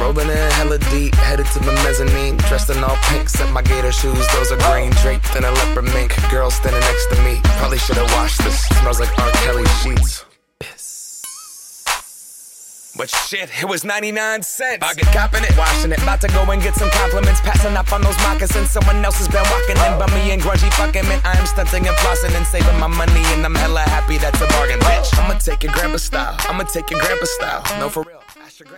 Rolling in hella deep, headed to the mezzanine. Dressed in all pink, set my gator shoes. Those are green, draped in a leopard mink. Girl standing next to me. Probably should have washed this. Smells like R. Kelly sheets. But shit, it was 99 cents. I get copping it, washing it. About to go and get some compliments. Passing up on those moccasins. Someone else has been walking in. Bummy and grungy fucking man. I am stunting and flossing and saving my money. And I'm hella happy that's a bargain, bitch. I'ma take your grandpa style. I'ma take your grandpa style. No, for real.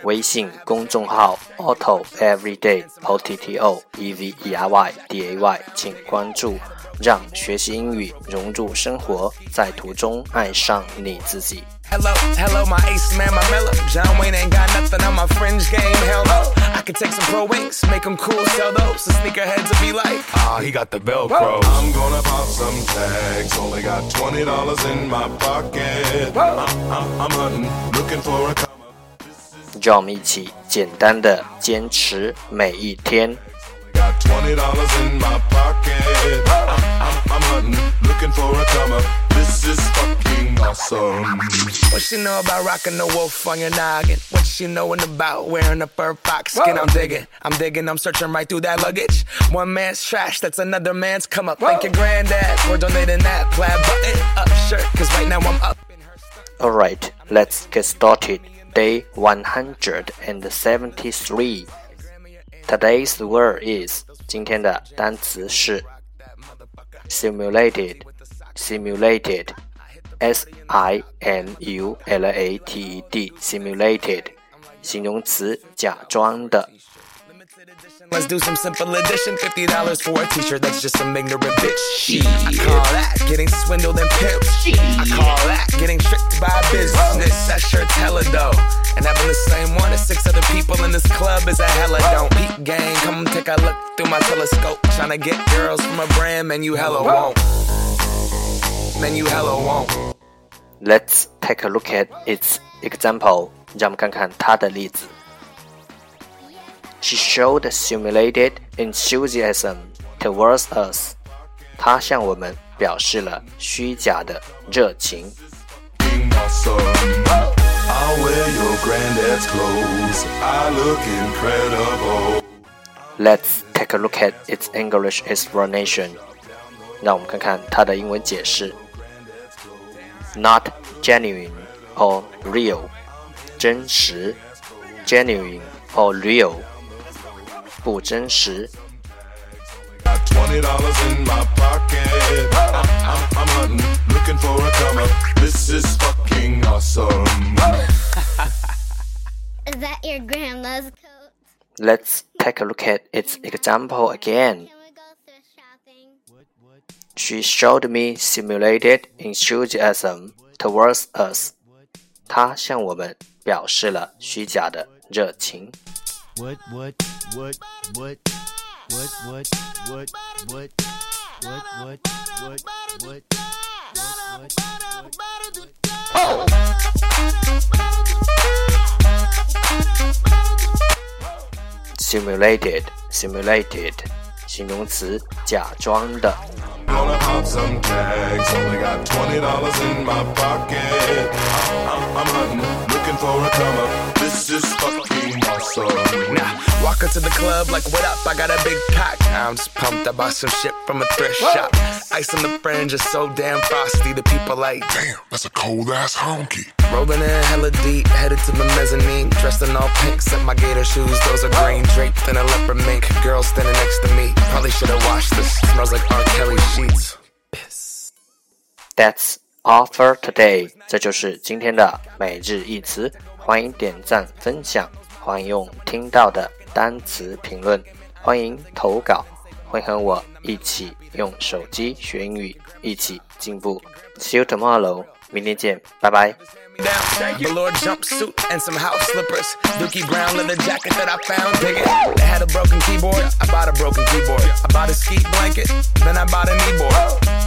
微信公众号 Otto Everyday O T T O E V E R Y D A Y，请关注，让学习英语融入生活，在途中爱上你自己。Hello, hello, my ace man, my mellow. John Wayne ain't got nothing on my fringe game. Hell no. I could take some pro wings, make them cool, sell those. The sneakerheads will be like, ah, he got the Velcro. I'm gonna pop some tags. Only got twenty dollars in my pocket. I'm, I'm, I'm hunting, looking for a come up. 让我们一起简单的坚持每一天。 Got twenty dollars in my pocket. I'm, I'm, I'm hunting, looking for a come up. This is fucking awesome. What she know about rocking the wolf on your noggin? What she knowin' about wearing a fur fox skin? I'm digging, I'm digging, I'm searching right through that luggage. One man's trash, that's another man's come up. Thank your granddad for donating that plaid button up shirt. Cause right now I'm up in her skirt. Alright, let's get started. Day 173. Today's word is 今天的单词是 simulated, simulated, s i m u l a t e d, simulated, 形容词，假装的。 Let's do some simple addition. Fifty dollars for a t-shirt. That's just some ignorant bitch. Shit. I call that getting swindled and pimped. I call that getting tricked by business. That shirt's hella dope. And having the same one as six other people in this club is a hella don't. Peep gang, come take a look through my telescope. Tryna get girls from a brand, man, you hella won't. Man, you hella won't. Let's take a look at its example. 让我们看看它的例子。She showed simulated enthusiasm towards us. 她向我们表示了虚假的热情。 Fucking awesome. I'll wear your granddad's clothes. I look incredible. Let's take a look at its English explanation. 让我们看看它的英文解释。Not genuine or real，真实；genuine or real，不真实。 Got twenty dollars in my pocket. I'm, I'm, I'm hunting, looking for a come up. This is fucking awesome. Is that your grandma's coat? Let's take a look at its example again. Can we go thrift shopping? She showed me simulated enthusiasm towards us. 她向我们表示了虚假的热情。 What, what, what, what, what, what, what, what, what, what, what, what, what, what, Simulated, Simulated, simulated, 形容词，假装的。Gonna pop some tags. Only got twenty dollars in my pocket. I'm, I'm, I'm hunting, looking for a come up. This is fucking awesome. Nah, walk into the club like, what up? I got a big cock. I'm just pumped. I bought some shit from a thrift shop. Ice on the fringe is so damn frosty. The people like, Damn, that's a cold ass honky. rolling in hella deep, headed to the mezzanine. Dressed in all pink, set my gator shoes. Those are green, draped in a leopard mink. Girl standing next to me. Probably should have washed this. Smells like R. Kelly sheets. That's all for today。这就是今天的每日一词。欢迎点赞分享， 欢迎用听到的单词评论，欢迎投稿，会和我一起用手机学英语，一起进步。See you tomorrow，明天见，拜拜。down. Velour jumpsuit and some house slippers. Dookie brown leather jacket that I found. Dig it. They had a broken keyboard. I bought a broken keyboard. I bought a ski blanket. Then I bought a kneeboard.